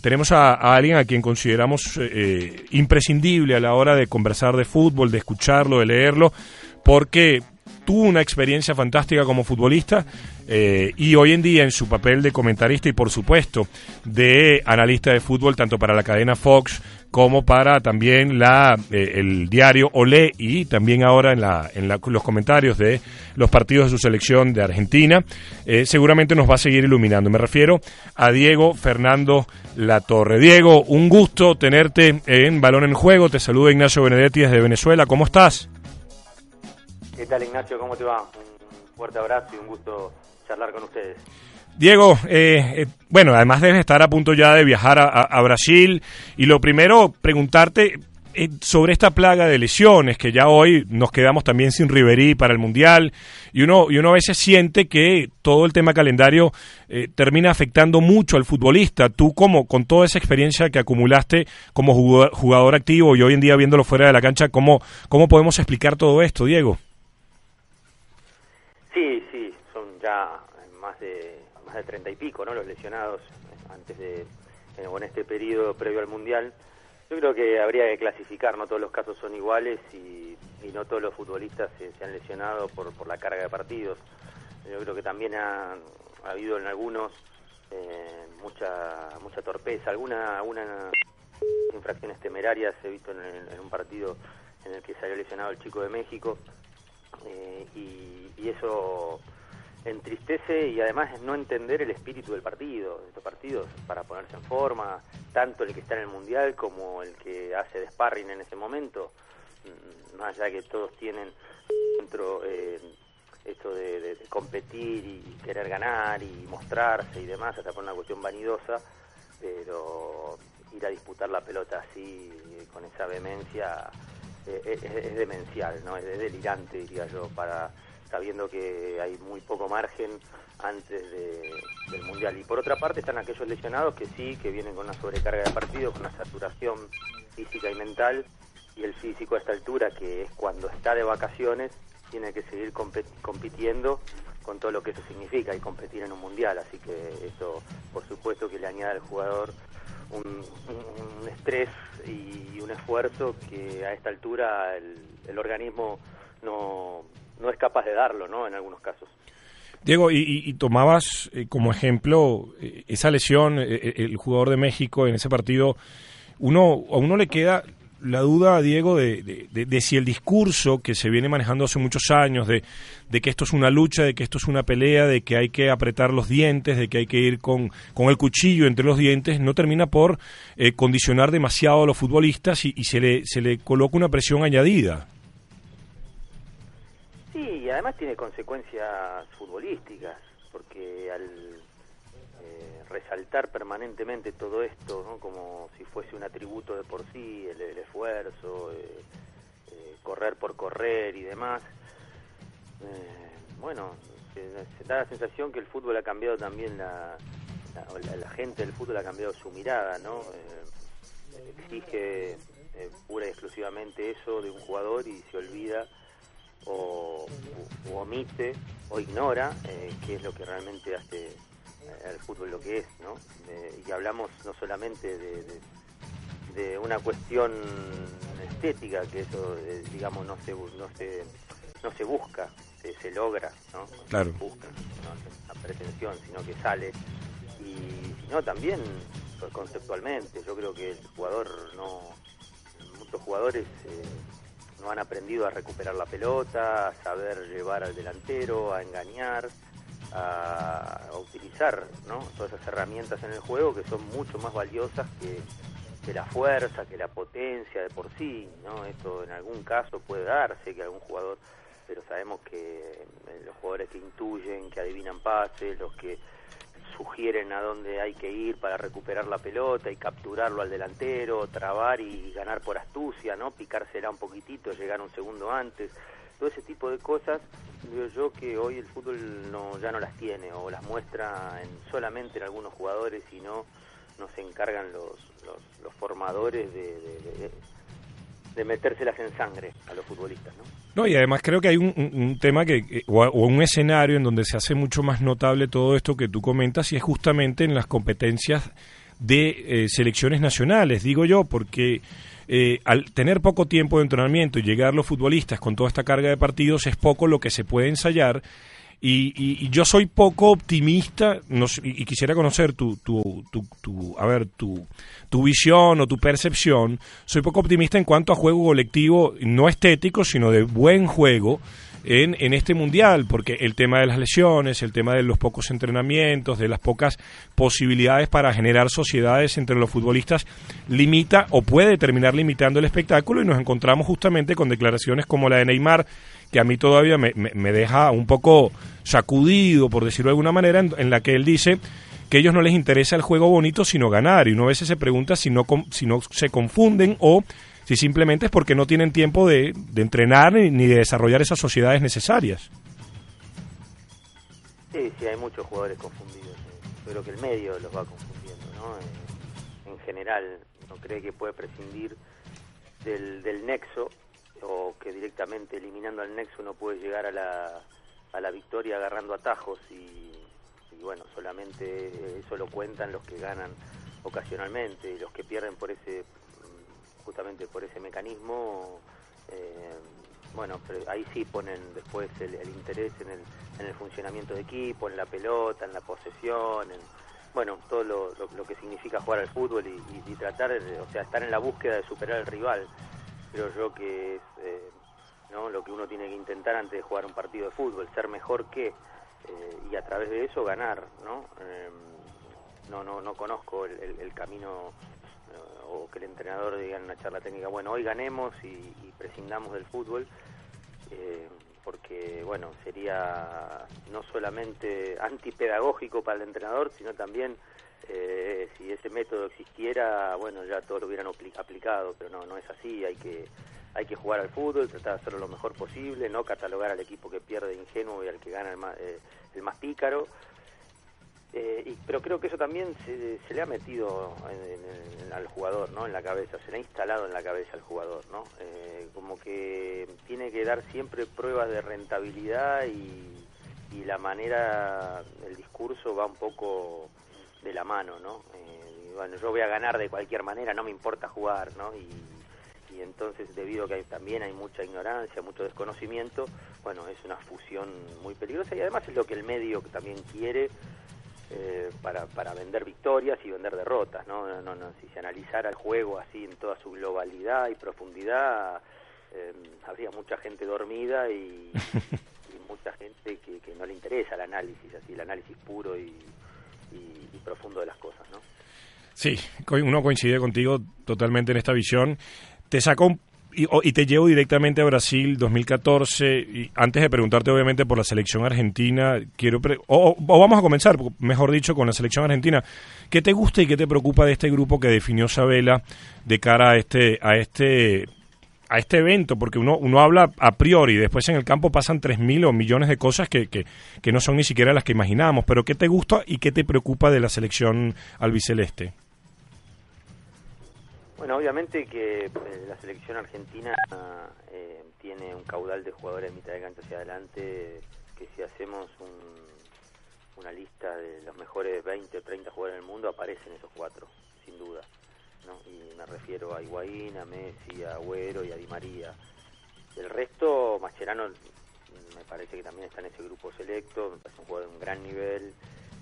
Tenemos a, a, alguien a quien consideramos eh, imprescindible a la hora de conversar de fútbol, de escucharlo, de leerlo, porque tuvo una experiencia fantástica como futbolista eh, y hoy en día en su papel de comentarista y por supuesto de analista de fútbol tanto para la cadena Fox como para también la eh, el diario Olé y también ahora en, la, en la, los comentarios de los partidos de su selección de Argentina, eh, seguramente nos va a seguir iluminando. Me refiero a Diego Fernando Latorre. Diego, un gusto tenerte en Balón en Juego. Te saluda Ignacio Benedetti desde Venezuela. ¿Cómo estás? ¿Qué tal Ignacio? ¿Cómo te va? Un fuerte abrazo y un gusto charlar con ustedes. Diego, eh, eh, bueno, además debes estar a punto ya de viajar a, Brasil y lo primero, preguntarte eh, sobre esta plaga de lesiones, que ya hoy nos quedamos también sin Riverí para el Mundial, y uno, y uno a veces siente que todo el tema calendario eh, termina afectando mucho al futbolista. Tú, como con toda esa experiencia que acumulaste como jugador, jugador activo y hoy en día viéndolo fuera de la cancha, ¿cómo, ¿cómo podemos explicar todo esto, Diego? Sí, sí, son ya más de más de treinta y pico, ¿no? Los lesionados antes de eh, en este periodo previo al mundial. Yo creo que habría que clasificar, no todos los casos son iguales y, y no todos los futbolistas se, se, han lesionado por, por la carga de partidos. Yo creo que también ha, ha habido en algunos eh, mucha mucha torpeza, alguna alguna infracciones temerarias he visto en, en, un partido en el que salió lesionado el chico de México eh, y, y eso entristece y además es no entender el espíritu del partido, de estos partidos, para ponerse en forma, tanto el que está en el Mundial como el que hace de sparring en ese momento, más allá que todos tienen dentro eh, esto de, competir y querer ganar y mostrarse y demás, hasta por una cuestión vanidosa, pero ir a disputar la pelota así, con esa vehemencia, eh, es, es, demencial, ¿no? es delirante, diría yo, para sabiendo que hay muy poco margen antes de, del Mundial. Y por otra parte están aquellos lesionados que sí, que vienen con una sobrecarga de partido, con una saturación física y mental, y el físico a esta altura, que es cuando está de vacaciones, tiene que seguir compitiendo con todo lo que eso significa y competir en un Mundial. Así que eso, por supuesto, que le añade al jugador un, estrés y un esfuerzo que a esta altura el organismo no no es capaz de darlo, ¿no? En algunos casos. Diego, y, y, tomabas eh, como ejemplo eh, esa lesión, eh, el jugador de México en ese partido, uno, a uno le queda la duda, Diego, de, de, de, de, si el discurso que se viene manejando hace muchos años, de, que esto es una lucha, de que esto es una pelea, de que hay que apretar los dientes, de que hay que ir con, con el cuchillo entre los dientes, no termina por eh, condicionar demasiado a los futbolistas y, y se, le, se le coloca una presión añadida. Sí, y además tiene consecuencias futbolísticas, porque al eh, resaltar permanentemente todo esto, ¿no? como si fuese un atributo de por sí, el, esfuerzo, eh, eh, correr por correr y demás, bueno, se, da la sensación que el fútbol ha cambiado también, la, la, la gente del fútbol ha cambiado su mirada, ¿no? exige pura y exclusivamente eso de un jugador y se olvida o, o, omite o ignora eh, qué es lo que realmente hace eh, el fútbol lo que es, ¿no? Eh, y hablamos no solamente de, de, de, una cuestión estética, que eso, eh, digamos, no se, no se, no se busca, se, se logra, ¿no? Claro. se busca, no una pretensión, sino que sale. Y sino también conceptualmente, yo creo que el jugador no, muchos jugadores no han aprendido a recuperar la pelota, a saber llevar al delantero, a engañar, a, utilizar ¿no? todas esas herramientas en el juego que son mucho más valiosas que, que, la fuerza, que la potencia de por sí. ¿no? Esto en algún caso puede darse que algún jugador, pero sabemos que eh, los jugadores que intuyen, que adivinan pases, los que sugieren a dónde hay que ir para recuperar la pelota y capturarlo al delantero, trabar y ganar por astucia, ¿no? Picársela un poquitito, llegar un segundo antes. Todo ese tipo de cosas, digo yo que hoy el fútbol no, ya no las tiene o las muestra en, solamente en algunos jugadores y no, no se encargan los, los, formadores de de metérselas en sangre a los futbolistas, ¿no? No, y además creo que hay un, tema que, o, un escenario en donde se hace mucho más notable todo esto que tú comentas y es justamente en las competencias de eh, selecciones nacionales, digo yo, porque eh, al tener poco tiempo de entrenamiento y llegar los futbolistas con toda esta carga de partidos es poco lo que se puede ensayar y, yo soy poco optimista y, quisiera conocer tu, tu, tu, a ver, tu, tu visión o tu percepción. Soy poco optimista en cuanto a juego colectivo, no estético, sino de buen juego en, en este mundial, porque el tema de las lesiones, el tema de los pocos entrenamientos, de las pocas posibilidades para generar sociedades entre los futbolistas, limita o puede terminar limitando el espectáculo y nos encontramos justamente con declaraciones como la de Neymar, que a mí todavía me, me, deja un poco sacudido, por decirlo de alguna manera, en, la que él dice que a ellos no les interesa el juego bonito, sino ganar. Y uno a veces se pregunta si no, si no se confunden o si simplemente es porque no tienen tiempo de, de entrenar ni de desarrollar esas sociedades necesarias. Sí, sí, hay muchos jugadores confundidos. Yo creo que el medio los va confundiendo, ¿no? En, general, no cree que puede prescindir del, del nexo o que directamente eliminando al nexo uno puede llegar a la, a la victoria agarrando atajos y, y bueno, solamente eso lo cuentan los que ganan ocasionalmente y los que pierden por ese justamente por ese mecanismo, eh, bueno, pero ahí sí ponen después el, interés en el, en el funcionamiento de equipo, en la pelota, en la posesión, en, bueno, todo lo, lo, que significa jugar al fútbol y, tratar, de, o sea, estar en la búsqueda de superar al rival. Creo yo que es eh, ¿no? lo que uno tiene que intentar antes de jugar un partido de fútbol, ser mejor que, eh, y a través de eso ganar, ¿no? no, no, no conozco el, camino o que el entrenador diga en una charla técnica, bueno, hoy ganemos y, prescindamos del fútbol, eh, porque, bueno, sería no solamente antipedagógico para el entrenador, sino también, eh, si ese método existiera, bueno, ya todos lo hubieran aplicado, pero no, no es así, hay que hay que jugar al fútbol, tratar de hacerlo lo mejor posible, no catalogar al equipo que pierde ingenuo y al que gana el más, eh, el más pícaro, eh, y, pero creo que eso también se, le ha metido al jugador, ¿no? En la cabeza, se le ha instalado en la cabeza al jugador, ¿no? Eh, como que tiene que dar siempre pruebas de rentabilidad y, y, la manera, el discurso va un poco de la mano, ¿no? Eh, bueno, yo voy a ganar de cualquier manera, no me importa jugar, ¿no? Y, y entonces debido a que también hay mucha ignorancia, mucho desconocimiento, bueno, es una fusión muy peligrosa y además es lo que el medio también quiere eh, para, para vender victorias y vender derrotas, ¿no? No, no, si se analizara el juego así en toda su globalidad y profundidad, eh, habría mucha gente dormida y, mucha gente que, que, no le interesa el análisis, así el análisis puro y, y profundo de las cosas, ¿no? Sí, uno coincide contigo totalmente en esta visión. Te sacó un y, te llevo directamente a Brasil 2014. Y antes de preguntarte, obviamente, por la selección argentina, quiero. o, vamos a comenzar, mejor dicho, con la selección argentina. ¿Qué te gusta y qué te preocupa de este grupo que definió Sabela de cara a este, a este, a este evento? Porque uno, uno habla a priori, después en el campo pasan 3.000 o millones de cosas que, que, que no son ni siquiera las que imaginábamos. Pero ¿qué te gusta y qué te preocupa de la selección albiceleste? Bueno, obviamente que eh, la selección argentina eh, tiene un caudal de jugadores de mitad de cancha hacia adelante que si hacemos una lista de los mejores 20 o 30 jugadores del mundo aparecen esos cuatro, sin duda. ¿no? Y me refiero a Higuaín, a Messi, a Agüero y a Di María. El resto, Mascherano me parece que también está en ese grupo selecto, es un jugador de un gran nivel.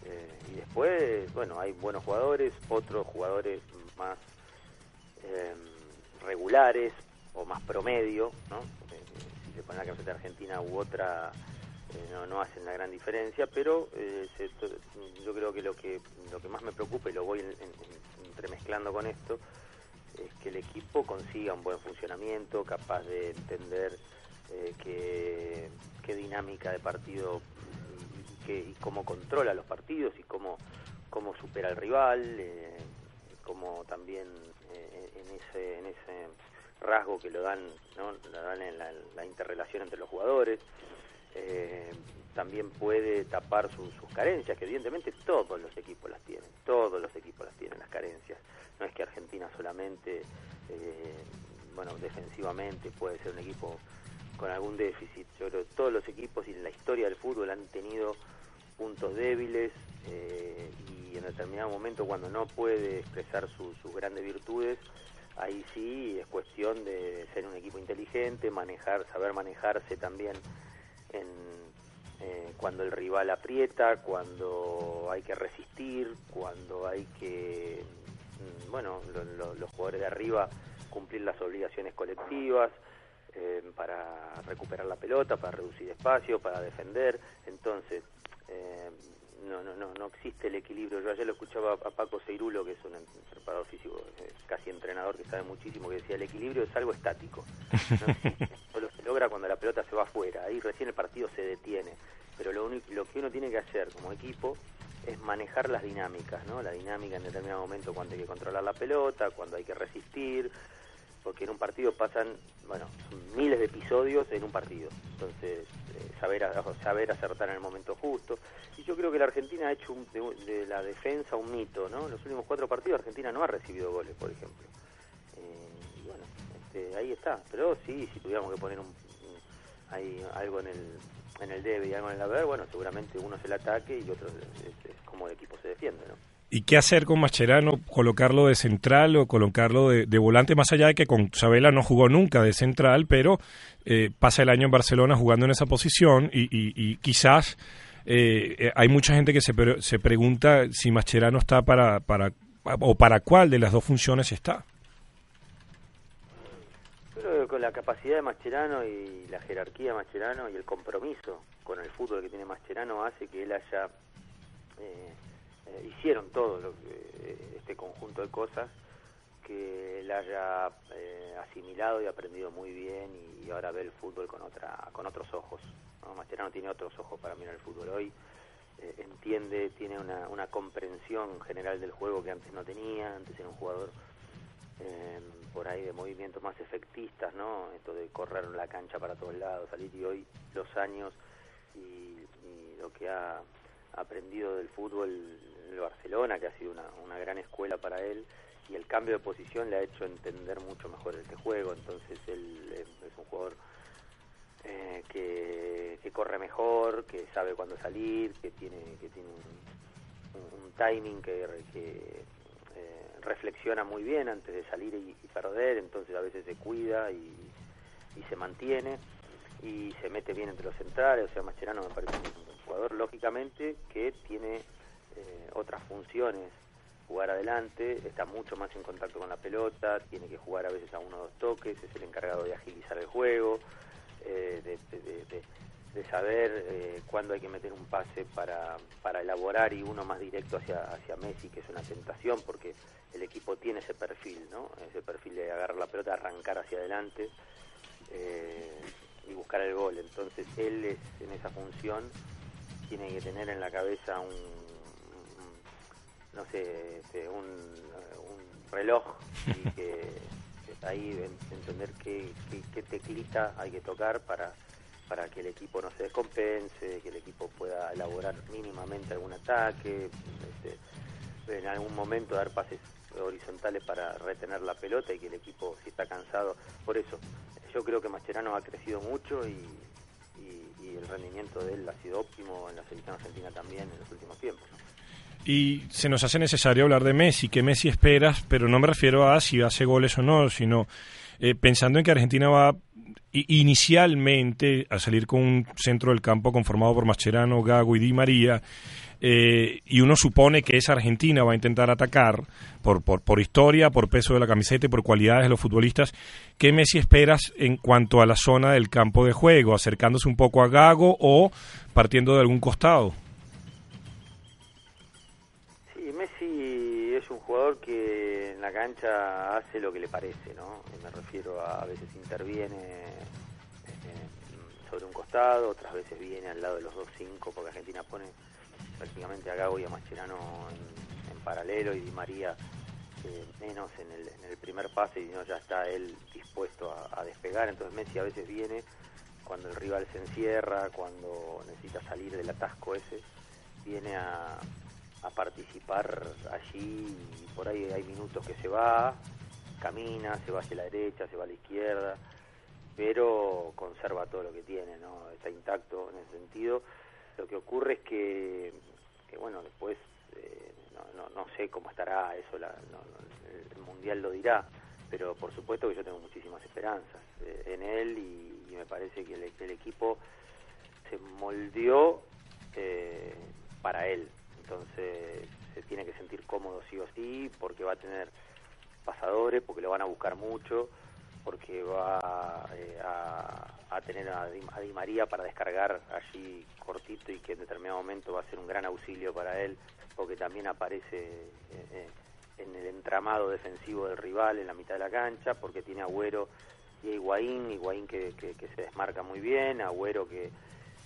Eh, y después, bueno, hay buenos jugadores, otros jugadores más eh, regulares o más promedio, ¿no? Eh, si se pone la camiseta argentina u otra, eh, no, hacen la gran diferencia, pero eh, yo creo que lo que lo que más me preocupa y lo voy entremezclando con esto es que el equipo consiga un buen funcionamiento, capaz de entender qué, qué dinámica de partido y, y, cómo controla los partidos y cómo cómo supera al rival, eh, cómo también eh, en ese en ese rasgo que lo dan, ¿no? dan en la, interrelación entre los jugadores. Eh, también puede tapar sus carencias, que evidentemente todos los equipos las tienen, todos los equipos las tienen, las carencias. No es que Argentina solamente, eh, bueno, defensivamente puede ser un equipo con algún déficit. Yo creo que todos los equipos y en la historia del fútbol han tenido puntos débiles eh, y en determinado momento cuando no puede expresar sus grandes virtudes, ahí sí es cuestión de ser un equipo inteligente, manejar, saber manejarse también en, eh, cuando el rival aprieta, cuando hay que resistir, cuando hay que, mm, bueno, los jugadores de arriba cumplir las obligaciones colectivas eh, para recuperar la pelota, para reducir espacio, para defender. Entonces, eh, no, no, no, no existe el equilibrio. Yo ayer lo escuchaba a Paco Seirulo, que es un preparador físico, casi entrenador que sabe muchísimo, que decía, el equilibrio es algo estático. Solo se logra cuando la pelota se va afuera, ahí recién el partido se detiene. Pero lo, único, lo que uno tiene que hacer como equipo es manejar las dinámicas, ¿no? La dinámica en determinado momento cuando hay que controlar la pelota, cuando hay que resistir, porque en un partido pasan, bueno, miles de episodios en un partido. Entonces, saber, saber acertar en el momento justo. Y yo creo que la Argentina ha hecho de, la defensa un mito, ¿no? En los últimos cuatro partidos Argentina no ha recibido goles, por ejemplo. Eh, y bueno, este, ahí está. Pero sí, si tuviéramos que poner un, hay algo en el en el debe y algo en el haber, bueno, seguramente uno es el ataque y otro es como el equipo se defiende, ¿no? ¿Y qué hacer con Mascherano? ¿Colocarlo de central o colocarlo de, volante? Más allá de que con Sabela no jugó nunca de central, pero eh, pasa el año en Barcelona jugando en esa posición y, quizás eh, hay mucha gente que se, se pregunta si Mascherano está para, para o para cuál de las dos funciones está. Pero con la capacidad de Mascherano y la jerarquía de Mascherano y el compromiso con el fútbol que tiene Mascherano hace que él haya eh, hicieron todo lo que, este conjunto de cosas que él haya eh, asimilado y aprendido muy bien y, ahora ve el fútbol con otra con otros ojos. ¿no? Tiene otros ojos para mirar el fútbol hoy, eh, entiende, tiene una, comprensión general del juego que antes no tenía, antes era un jugador por ahí de movimientos más efectistas, ¿no? Esto de correr la cancha para todos lados, salir y hoy los años y lo que ha aprendido del fútbol el Barcelona, que ha sido una, gran escuela para él, y el cambio de posición le ha hecho entender mucho mejor este juego, entonces él es un jugador eh, que, que, corre mejor, que sabe cuándo salir, que tiene, que tiene un, timing que, que eh, reflexiona muy bien antes de salir y, perder, entonces a veces se cuida y, y, se mantiene y se mete bien entre los centrales, o sea, Mascherano me parece un lógicamente que tiene eh, otras funciones, jugar adelante, está mucho más en contacto con la pelota, tiene que jugar a veces a uno o dos toques, es el encargado de agilizar el juego, eh, de, saber eh, cuándo hay que meter un pase para, para elaborar y uno más directo hacia, hacia Messi, que es una tentación porque el equipo tiene ese perfil, ¿no? ese perfil de agarrar la pelota, arrancar hacia adelante y buscar el gol. Entonces él es en esa función tiene que tener en la cabeza un no sé, este, un, un, reloj y que, ahí entender qué, qué, teclita hay que tocar para para que el equipo no se descompense, que el equipo pueda elaborar mínimamente algún ataque, este, en algún momento dar pases horizontales para retener la pelota y que el equipo si está cansado. Por eso, yo creo que Mascherano ha crecido mucho y, y, el rendimiento de él ha sido óptimo en la selección argentina también en los últimos tiempos. Y se nos hace necesario hablar de Messi. ¿Qué Messi esperas? Pero no me refiero a si hace goles o no, sino eh, pensando en que Argentina va inicialmente a salir con un centro del campo conformado por Mascherano, Gago y Di María. Eh, y uno supone que esa Argentina va a intentar atacar por, por, por, historia, por peso de la camiseta y por cualidades de los futbolistas. ¿Qué Messi esperas en cuanto a la zona del campo de juego? ¿Acercándose un poco a Gago o partiendo de algún costado? jugador que en la cancha hace lo que le parece, ¿no? Me refiero a a veces interviene eh, sobre un costado, otras veces viene al lado de los dos cinco, porque Argentina pone prácticamente a Gago y a Mascherano en, paralelo y Di María eh, menos en el, en el, primer pase y no ya está él dispuesto a, despegar. Entonces Messi a veces viene cuando el rival se encierra, cuando necesita salir del atasco ese, viene a, a participar allí y por ahí hay minutos que se va, camina, se va hacia la derecha, se va a la izquierda, pero conserva todo lo que tiene, ¿no? Está intacto en ese sentido. Lo que ocurre es que, que bueno, después eh, no, no, sé cómo estará eso, el Mundial lo dirá, pero por supuesto que yo tengo muchísimas esperanzas eh, en él y, me parece que el, equipo se moldeó eh, para él, entonces se tiene que sentir cómodo sí o sí, porque va a tener pasadores, porque lo van a buscar mucho, porque va eh, a, tener a Di, María para descargar allí cortito y que en determinado momento va a ser un gran auxilio para él, porque también aparece eh, eh, en el entramado defensivo del rival en la mitad de la cancha, porque tiene Agüero y Higuaín, Higuaín que, que, se desmarca muy bien, Agüero que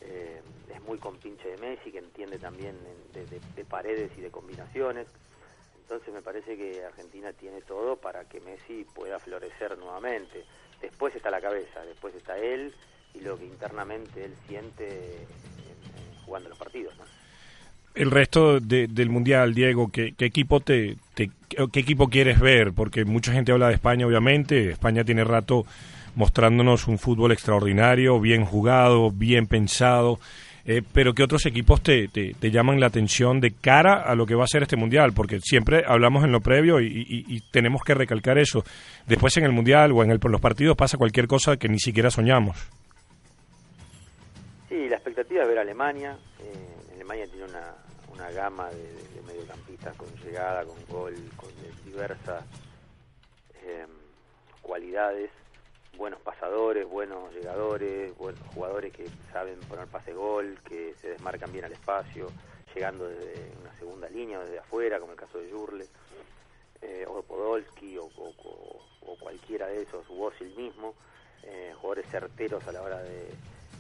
es muy compinche de Messi, que entiende también de paredes y de combinaciones. Entonces me parece que Argentina tiene todo para que Messi pueda florecer nuevamente. Después está la cabeza, después está él y lo que internamente él siente jugando los partidos. El resto del mundial, Diego, ¿qué, equipo te, qué equipo quieres ver? Porque mucha gente habla de España, obviamente. España tiene rato mostrándonos un fútbol extraordinario, bien jugado, bien pensado. Eh, pero ¿qué otros equipos te, te, llaman la atención de cara a lo que va a ser este Mundial? Porque siempre hablamos en lo previo y, tenemos que recalcar eso. Después en el Mundial o en el, los partidos pasa cualquier cosa que ni siquiera soñamos. Sí, la expectativa es ver a Alemania. Eh, Alemania tiene una, una gama de, mediocampistas con llegada, con gol, con diversas eh, cualidades. Buenos pasadores, buenos llegadores, buenos jugadores que saben poner pase gol, que se desmarcan bien al espacio, llegando desde una segunda línea, desde afuera, como el caso de Jurle, eh, o Podolski, o, cualquiera de esos, o el mismo, eh, jugadores certeros a la hora de,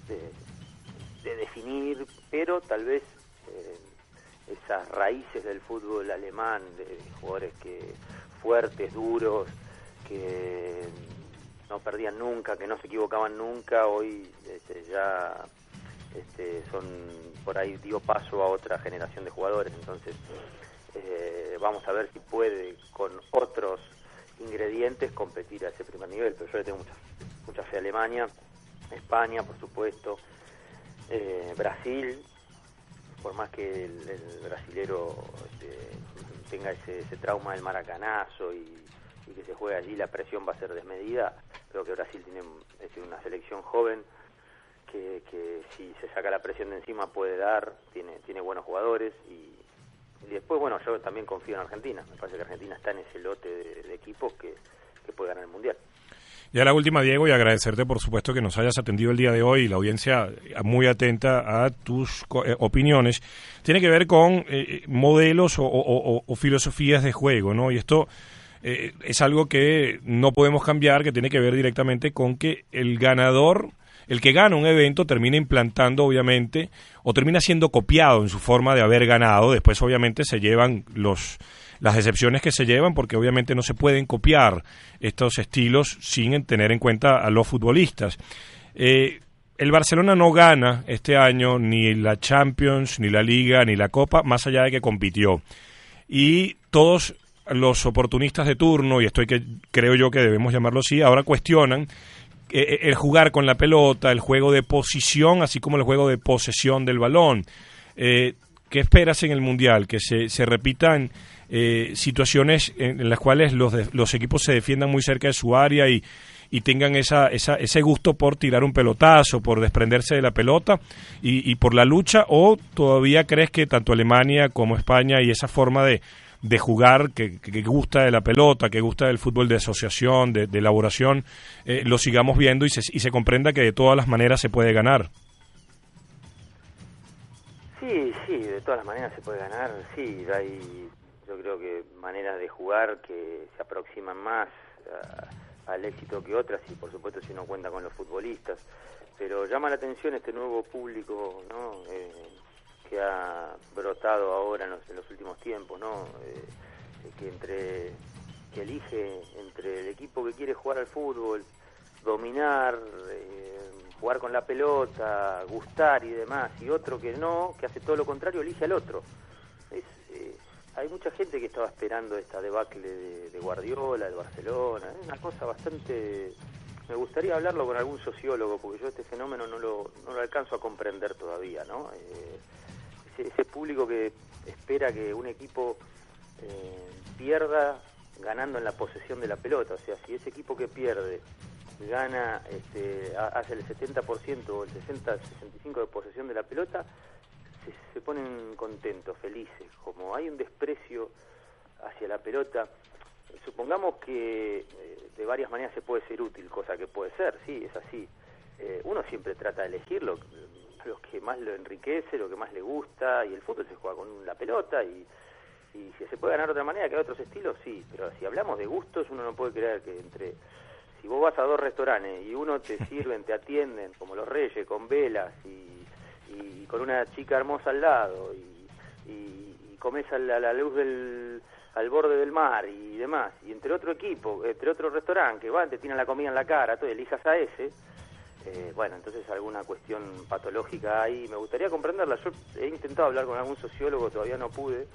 de, definir, pero tal vez eh, esas raíces del fútbol alemán, de jugadores que fuertes, duros, que no perdían nunca, que no se equivocaban nunca, hoy este, ya este, son por ahí dio paso a otra generación de jugadores, entonces eh, vamos a ver si puede con otros ingredientes competir a ese primer nivel, pero yo le tengo mucha, mucha fe a Alemania, España, por supuesto, eh, Brasil, por más que el, brasilero este, tenga ese, ese trauma del maracanazo y y que se juegue allí, la presión va a ser desmedida. Creo que Brasil tiene una selección joven que, que, si se saca la presión de encima puede dar, tiene, tiene buenos jugadores y, después, bueno, yo también confío en Argentina. Me parece que Argentina está en ese lote de, equipos que puede ganar el Mundial. Ya la última, Diego, y agradecerte por supuesto que nos hayas atendido el día de hoy y la audiencia muy atenta a tus eh, opiniones. Tiene que ver con eh, modelos o, o, filosofías de juego, ¿no? Y esto eh, es algo que no podemos cambiar, que tiene que ver directamente con que el ganador, el que gana un evento, termina implantando, obviamente, o termina siendo copiado en su forma de haber ganado. Después, obviamente, se llevan los las excepciones que se llevan, porque obviamente no se pueden copiar estos estilos sin tener en cuenta a los futbolistas. Eh, el Barcelona no gana este año ni la Champions, ni la Liga, ni la Copa, más allá de que compitió. Y todos los oportunistas de turno, y esto que, creo yo que debemos llamarlo así, ahora cuestionan el jugar con la pelota, el juego de posición, así como el juego de posesión del balón. Eh, ¿Qué esperas en el Mundial? Que se, se repitan situaciones en, las cuales los, los equipos se defiendan muy cerca de su área y, y tengan esa, esa, ese gusto por tirar un pelotazo, por desprenderse de la pelota y por la lucha, o todavía crees que tanto Alemania como España y esa forma de, de jugar, que, que, gusta de la pelota, que gusta del fútbol de asociación, de, elaboración, eh, lo sigamos viendo y se, y se comprenda que de todas las maneras se puede ganar. Sí, sí, de todas las maneras se puede ganar, sí, hay yo creo que maneras de jugar que se aproximan más al éxito que otras y por supuesto si uno cuenta con los futbolistas, pero llama la atención este nuevo público, ¿no? Eh, que ha brotado ahora en los, últimos tiempos, ¿no? que entre que elige entre el equipo que quiere jugar al fútbol, dominar, jugar con la pelota, gustar y demás, y otro que no, que hace todo lo contrario, elige al otro. Eh, hay mucha gente que estaba esperando esta debacle de, Guardiola, de Barcelona, es una cosa bastante... Me gustaría hablarlo con algún sociólogo, porque yo este fenómeno no lo, no lo alcanzo a comprender todavía, ¿no? Eh, ese, público que espera que un equipo eh, pierda ganando en la posesión de la pelota, o sea, si ese equipo que pierde gana, este, hace el 70% o el 60-65% de posesión de la pelota, se, ponen contentos, felices. Como hay un desprecio hacia la pelota, supongamos que eh, de varias maneras se puede ser útil, cosa que puede ser, sí, es así. Eh, uno siempre trata de elegir lo, que más lo enriquece, lo que más le gusta, y el fútbol se juega con la pelota y, y si se puede ganar de otra manera que hay otros estilos, sí, pero si hablamos de gustos, uno no puede creer que entre si vos vas a dos restaurantes y uno te sirven, te atienden, como los reyes, con velas y, con una chica hermosa al lado y, y, comes a la, luz del al borde del mar y demás, y entre otro equipo, entre otro restaurante, que van, te tiran la comida en la cara, tú elijas a ese, eh, bueno, entonces alguna cuestión patológica hay, me gustaría comprenderla. Yo he intentado hablar con algún sociólogo, todavía no pude,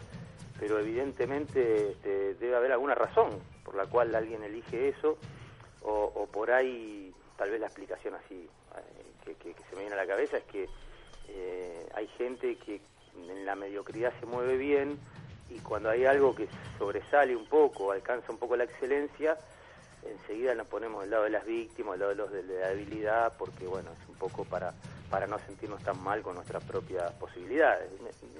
pero evidentemente este, debe haber alguna razón por la cual alguien elige eso o, por ahí tal vez la explicación así eh, que, se me viene a la cabeza es que eh, hay gente que en la mediocridad se mueve bien y cuando hay algo que sobresale un poco, alcanza un poco la excelencia, enseguida nos ponemos del lado de las víctimas, del lado de los de la debilidad, porque bueno, es un poco para, para no sentirnos tan mal con nuestras propias posibilidades.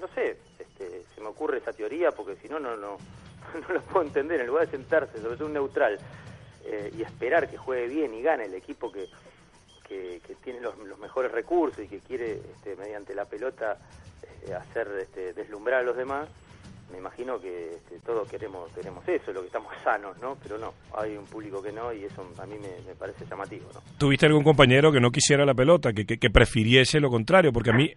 No sé, este, se me ocurre esa teoría porque si no, no, no, no lo puedo entender. En lugar de sentarse sobre todo un neutral eh, y esperar que juegue bien y gane el equipo que, que, tiene los, mejores recursos y que quiere este, mediante la pelota eh, hacer este, deslumbrar a los demás, me imagino que este, todos queremos queremos eso, lo que estamos sanos, ¿no? Pero no, hay un público que no y eso a mí me, parece llamativo, ¿no? ¿Tuviste algún compañero que no quisiera la pelota, que, que, prefiriese lo contrario? Porque a mí,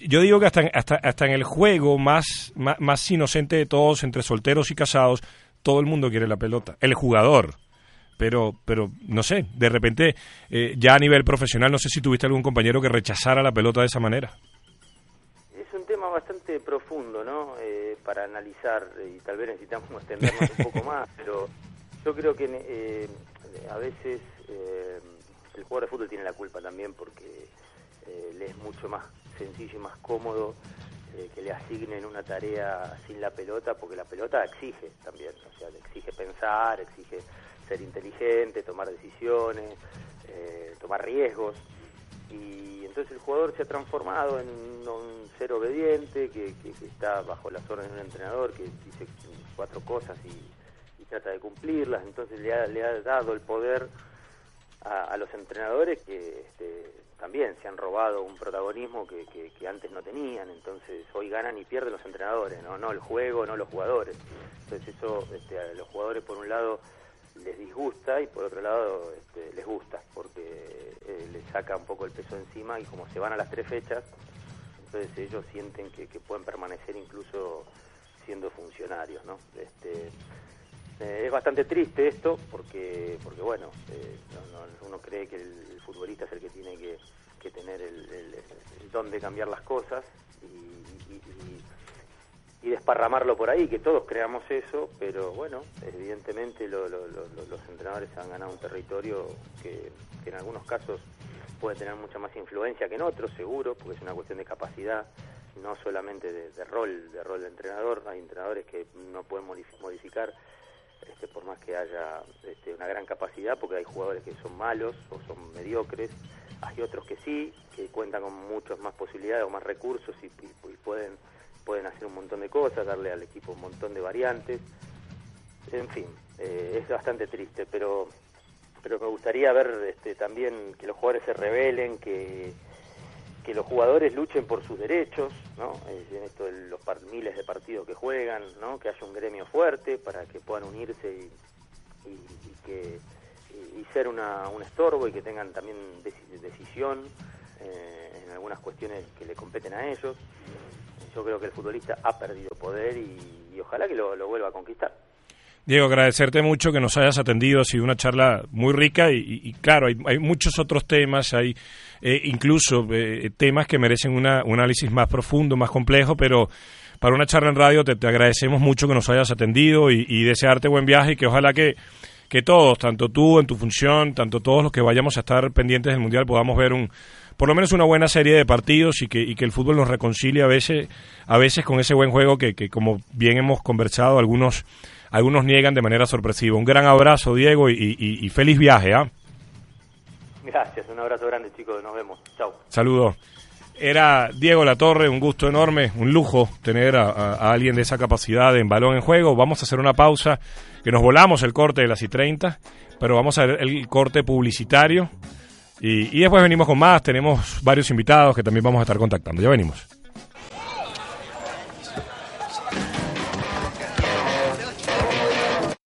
yo digo que hasta, hasta, hasta en el juego más, más, más inocente de todos, entre solteros y casados, todo el mundo quiere la pelota, el jugador pero, pero no sé, de repente eh, ya a nivel profesional, no sé si tuviste algún compañero que rechazara la pelota de esa manera. Es un tema bastante profundo, ¿no? Eh, para analizar y tal vez necesitamos extendernos un poco más, pero yo creo que eh, a veces el jugador de fútbol tiene la culpa también porque le es mucho más sencillo y más cómodo que le asignen una tarea sin la pelota, porque la pelota exige también, o sea, le exige pensar, exige ser inteligente, tomar decisiones, eh, tomar riesgos. Y entonces el jugador se ha transformado en un ser obediente, que, está bajo las órdenes de un entrenador, que dice cuatro cosas y, trata de cumplirlas. Entonces le ha, le ha dado el poder a, los entrenadores que este, también se han robado un protagonismo que, que, antes no tenían. Entonces hoy ganan y pierden los entrenadores, no, no el juego, no los jugadores. Entonces eso este, a los jugadores por un lado les disgusta y por otro lado este, les gusta saca un poco el peso encima y como se van a las tres fechas entonces ellos sienten que, pueden permanecer incluso siendo funcionarios no este eh, es bastante triste esto porque porque bueno eh, uno cree que el, futbolista es el que tiene que, tener el, don de cambiar las cosas y y desparramarlo por ahí, que todos creamos eso, pero bueno, evidentemente los entrenadores han ganado un territorio que, en algunos casos puede tener mucha más influencia que en otros, seguro, porque es una cuestión de capacidad, no solamente de, rol, de rol de entrenador, hay entrenadores que no pueden modificar este, por más que haya este, una gran capacidad, porque hay jugadores que son malos o son mediocres, hay otros que sí, que cuentan con muchas más posibilidades o más recursos y pueden pueden hacer un montón de cosas, darle al equipo un montón de variantes. En fin, eh, es bastante triste, pero pero me gustaría ver este, también que los jugadores se rebelen, que, que los jugadores luchen por sus derechos, ¿no? en esto de los miles de partidos que juegan, ¿no? que haya un gremio fuerte para que puedan unirse y, que y, ser una, un estorbo y que tengan también decisión eh, en algunas cuestiones que le competen a ellos. yo creo que el futbolista ha perdido poder y, ojalá que lo, vuelva a conquistar. Diego, agradecerte mucho que nos hayas atendido, ha sido una charla muy rica y, claro, hay, muchos otros temas, hay eh, incluso eh, temas que merecen un análisis más profundo, más complejo, pero para una charla en radio te, agradecemos mucho que nos hayas atendido y, desearte buen viaje y que ojalá que, que todos, tanto tú en tu función, tanto todos los que vayamos a estar pendientes del Mundial, podamos ver un, por lo menos una buena serie de partidos y que, y que el fútbol nos reconcilie a veces, a veces con ese buen juego que, que como bien hemos conversado, algunos, algunos niegan de manera sorpresiva. Un gran abrazo, Diego, y, y, feliz viaje. ¿ah? Gracias, un abrazo grande, chicos. Nos vemos. Chao. Saludos. Era Diego Latorre, un gusto enorme, un lujo tener a, alguien de esa capacidad en balón en juego. Vamos a hacer una pausa, que nos volamos el corte de las y 30, pero vamos a ver el corte publicitario. Y, y después venimos con más, tenemos varios invitados que también vamos a estar contactando. Ya venimos.